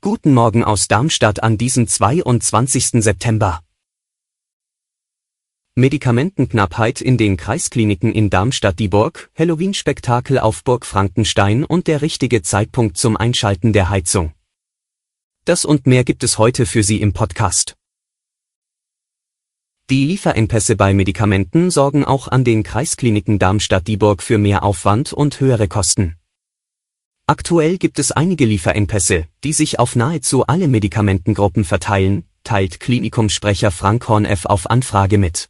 Guten Morgen aus Darmstadt an diesem 22. September. Medikamentenknappheit in den Kreiskliniken in Darmstadt-Dieburg, Halloween-Spektakel auf Burg Frankenstein und der richtige Zeitpunkt zum Einschalten der Heizung. Das und mehr gibt es heute für Sie im Podcast. Die Lieferengpässe bei Medikamenten sorgen auch an den Kreiskliniken Darmstadt-Dieburg für mehr Aufwand und höhere Kosten. Aktuell gibt es einige Lieferengpässe, die sich auf nahezu alle Medikamentengruppen verteilen, teilt Klinikumsprecher Frank Horneff auf Anfrage mit.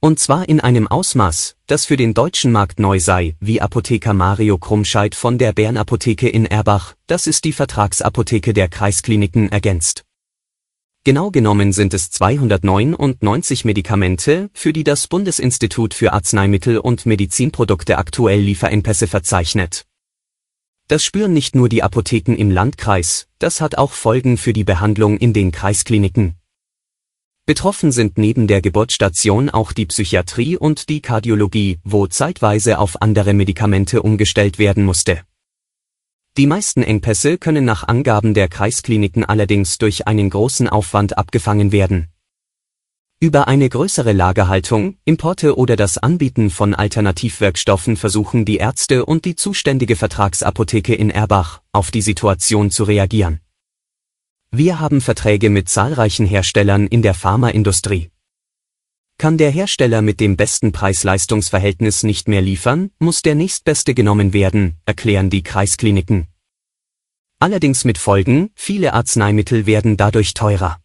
Und zwar in einem Ausmaß, das für den deutschen Markt neu sei, wie Apotheker Mario Krummscheid von der Bärenapotheke in Erbach, das ist die Vertragsapotheke der Kreiskliniken, ergänzt. Genau genommen sind es 299 Medikamente, für die das Bundesinstitut für Arzneimittel und Medizinprodukte aktuell Lieferengpässe verzeichnet. Das spüren nicht nur die Apotheken im Landkreis, das hat auch Folgen für die Behandlung in den Kreiskliniken. Betroffen sind neben der Geburtsstation auch die Psychiatrie und die Kardiologie, wo zeitweise auf andere Medikamente umgestellt werden musste. Die meisten Engpässe können nach Angaben der Kreiskliniken allerdings durch einen großen Aufwand abgefangen werden über eine größere Lagerhaltung, Importe oder das Anbieten von Alternativwirkstoffen versuchen die Ärzte und die zuständige Vertragsapotheke in Erbach, auf die Situation zu reagieren. Wir haben Verträge mit zahlreichen Herstellern in der Pharmaindustrie. Kann der Hersteller mit dem besten Preis-Leistungs-Verhältnis nicht mehr liefern, muss der nächstbeste genommen werden, erklären die Kreiskliniken. Allerdings mit Folgen, viele Arzneimittel werden dadurch teurer.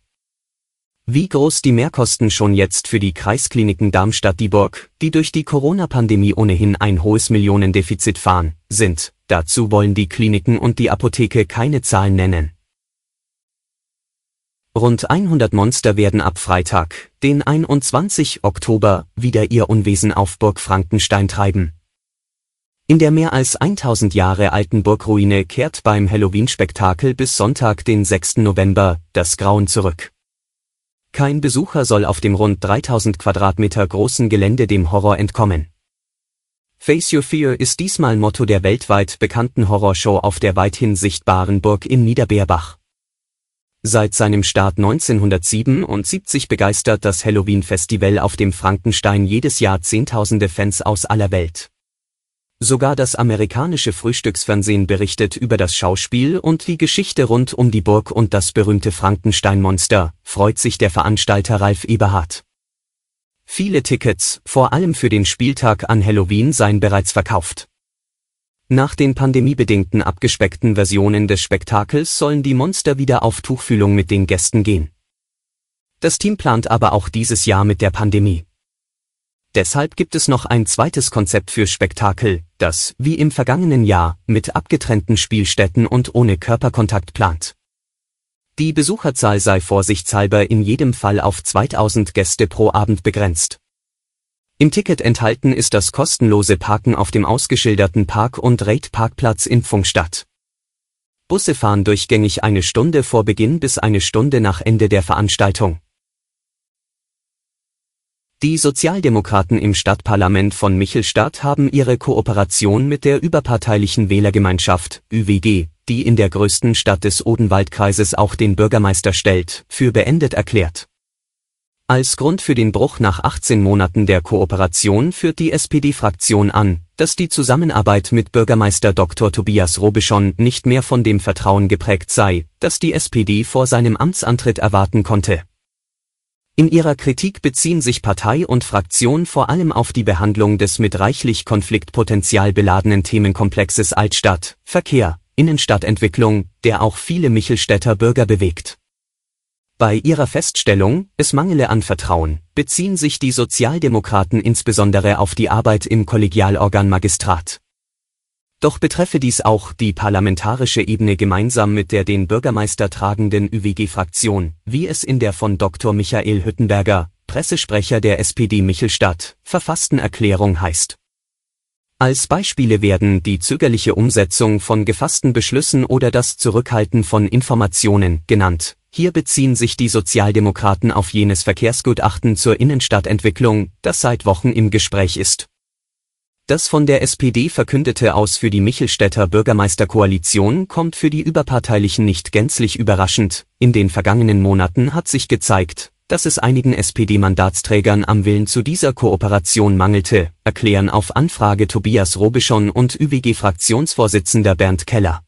Wie groß die Mehrkosten schon jetzt für die Kreiskliniken Darmstadt-Dieburg, die durch die Corona-Pandemie ohnehin ein hohes Millionendefizit fahren, sind, dazu wollen die Kliniken und die Apotheke keine Zahlen nennen. Rund 100 Monster werden ab Freitag, den 21. Oktober, wieder ihr Unwesen auf Burg Frankenstein treiben. In der mehr als 1000 Jahre alten Burgruine kehrt beim Halloween-Spektakel bis Sonntag, den 6. November, das Grauen zurück. Kein Besucher soll auf dem rund 3000 Quadratmeter großen Gelände dem Horror entkommen. Face Your Fear ist diesmal Motto der weltweit bekannten Horrorshow auf der weithin sichtbaren Burg in Niederbeerbach. Seit seinem Start 1977 begeistert das Halloween-Festival auf dem Frankenstein jedes Jahr Zehntausende Fans aus aller Welt. Sogar das amerikanische Frühstücksfernsehen berichtet über das Schauspiel und die Geschichte rund um die Burg und das berühmte Frankenstein-Monster, freut sich der Veranstalter Ralf Eberhardt. Viele Tickets, vor allem für den Spieltag an Halloween, seien bereits verkauft. Nach den pandemiebedingten abgespeckten Versionen des Spektakels sollen die Monster wieder auf Tuchfühlung mit den Gästen gehen. Das Team plant aber auch dieses Jahr mit der Pandemie. Deshalb gibt es noch ein zweites Konzept für Spektakel, das, wie im vergangenen Jahr, mit abgetrennten Spielstätten und ohne Körperkontakt plant. Die Besucherzahl sei vorsichtshalber in jedem Fall auf 2000 Gäste pro Abend begrenzt. Im Ticket enthalten ist das kostenlose Parken auf dem ausgeschilderten Park- und Rate-Parkplatz in Pfungstadt. Busse fahren durchgängig eine Stunde vor Beginn bis eine Stunde nach Ende der Veranstaltung. Die Sozialdemokraten im Stadtparlament von Michelstadt haben ihre Kooperation mit der überparteilichen Wählergemeinschaft ÜWG, die in der größten Stadt des Odenwaldkreises auch den Bürgermeister stellt, für beendet erklärt. Als Grund für den Bruch nach 18 Monaten der Kooperation führt die SPD-Fraktion an, dass die Zusammenarbeit mit Bürgermeister Dr. Tobias Robischon nicht mehr von dem Vertrauen geprägt sei, das die SPD vor seinem Amtsantritt erwarten konnte. In ihrer Kritik beziehen sich Partei und Fraktion vor allem auf die Behandlung des mit reichlich Konfliktpotenzial beladenen Themenkomplexes Altstadt, Verkehr, Innenstadtentwicklung, der auch viele Michelstädter Bürger bewegt. Bei ihrer Feststellung, es mangele an Vertrauen, beziehen sich die Sozialdemokraten insbesondere auf die Arbeit im Kollegialorgan Magistrat. Doch betreffe dies auch die parlamentarische Ebene gemeinsam mit der den Bürgermeister tragenden ÜWG-Fraktion, wie es in der von Dr. Michael Hüttenberger, Pressesprecher der SPD Michelstadt, verfassten Erklärung heißt. Als Beispiele werden die zögerliche Umsetzung von gefassten Beschlüssen oder das Zurückhalten von Informationen genannt. Hier beziehen sich die Sozialdemokraten auf jenes Verkehrsgutachten zur Innenstadtentwicklung, das seit Wochen im Gespräch ist. Das von der SPD verkündete Aus für die Michelstädter Bürgermeisterkoalition kommt für die Überparteilichen nicht gänzlich überraschend. In den vergangenen Monaten hat sich gezeigt, dass es einigen SPD-Mandatsträgern am Willen zu dieser Kooperation mangelte, erklären auf Anfrage Tobias Robischon und ÜWG-Fraktionsvorsitzender Bernd Keller.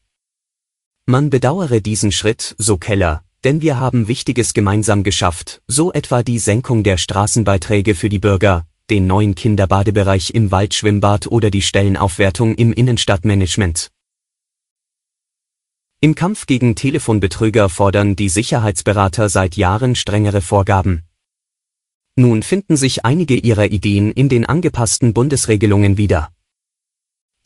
Man bedauere diesen Schritt, so Keller, denn wir haben Wichtiges gemeinsam geschafft, so etwa die Senkung der Straßenbeiträge für die Bürger, den neuen Kinderbadebereich im Waldschwimmbad oder die Stellenaufwertung im Innenstadtmanagement. Im Kampf gegen Telefonbetrüger fordern die Sicherheitsberater seit Jahren strengere Vorgaben. Nun finden sich einige ihrer Ideen in den angepassten Bundesregelungen wieder.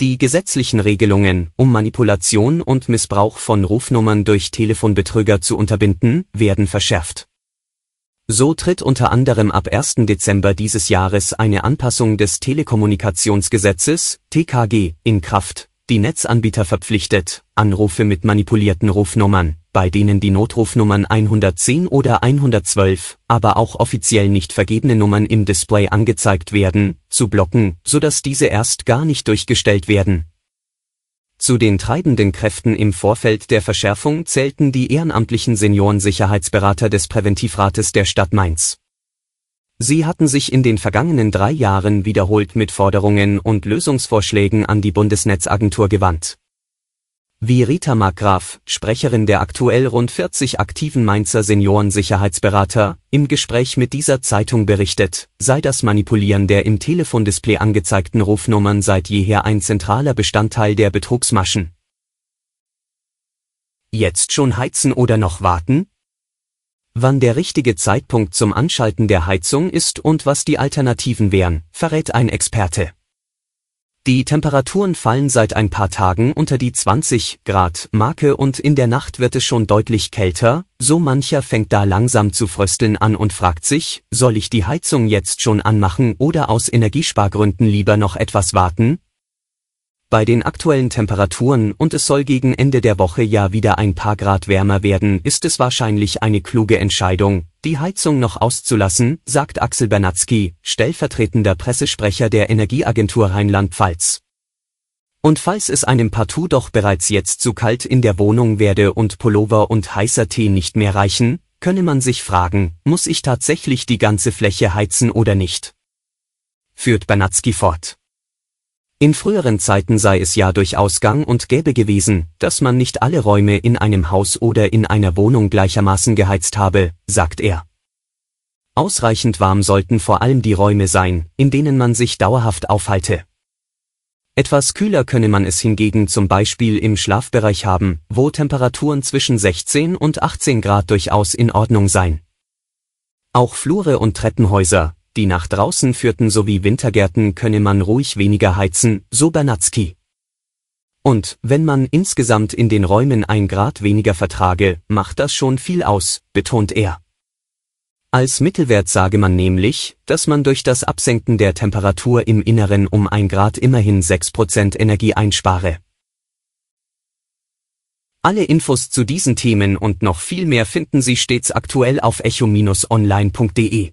Die gesetzlichen Regelungen, um Manipulation und Missbrauch von Rufnummern durch Telefonbetrüger zu unterbinden, werden verschärft. So tritt unter anderem ab 1. Dezember dieses Jahres eine Anpassung des Telekommunikationsgesetzes (TKG) in Kraft die Netzanbieter verpflichtet, Anrufe mit manipulierten Rufnummern, bei denen die Notrufnummern 110 oder 112, aber auch offiziell nicht vergebene Nummern im Display angezeigt werden, zu blocken, sodass diese erst gar nicht durchgestellt werden. Zu den treibenden Kräften im Vorfeld der Verschärfung zählten die ehrenamtlichen Seniorensicherheitsberater des Präventivrates der Stadt Mainz Sie hatten sich in den vergangenen drei Jahren wiederholt mit Forderungen und Lösungsvorschlägen an die Bundesnetzagentur gewandt. Wie Rita Markgraf, Sprecherin der aktuell rund 40 aktiven Mainzer Seniorensicherheitsberater, im Gespräch mit dieser Zeitung berichtet, sei das Manipulieren der im Telefondisplay angezeigten Rufnummern seit jeher ein zentraler Bestandteil der Betrugsmaschen. Jetzt schon heizen oder noch warten? Wann der richtige Zeitpunkt zum Anschalten der Heizung ist und was die Alternativen wären, verrät ein Experte. Die Temperaturen fallen seit ein paar Tagen unter die 20 Grad Marke und in der Nacht wird es schon deutlich kälter, so mancher fängt da langsam zu frösteln an und fragt sich, soll ich die Heizung jetzt schon anmachen oder aus Energiespargründen lieber noch etwas warten? Bei den aktuellen Temperaturen und es soll gegen Ende der Woche ja wieder ein paar Grad wärmer werden, ist es wahrscheinlich eine kluge Entscheidung, die Heizung noch auszulassen, sagt Axel Bernatzky, stellvertretender Pressesprecher der Energieagentur Rheinland-Pfalz. Und falls es einem partout doch bereits jetzt zu kalt in der Wohnung werde und Pullover und heißer Tee nicht mehr reichen, könne man sich fragen, muss ich tatsächlich die ganze Fläche heizen oder nicht? Führt Bernatzky fort. In früheren Zeiten sei es ja durchaus gang und gäbe gewesen, dass man nicht alle Räume in einem Haus oder in einer Wohnung gleichermaßen geheizt habe, sagt er. Ausreichend warm sollten vor allem die Räume sein, in denen man sich dauerhaft aufhalte. Etwas kühler könne man es hingegen zum Beispiel im Schlafbereich haben, wo Temperaturen zwischen 16 und 18 Grad durchaus in Ordnung seien. Auch Flure und Treppenhäuser, die nach draußen führten sowie Wintergärten könne man ruhig weniger heizen, so Bernatzky. Und, wenn man insgesamt in den Räumen ein Grad weniger vertrage, macht das schon viel aus, betont er. Als Mittelwert sage man nämlich, dass man durch das Absenken der Temperatur im Inneren um ein Grad immerhin 6% Energie einspare. Alle Infos zu diesen Themen und noch viel mehr finden Sie stets aktuell auf echo-online.de.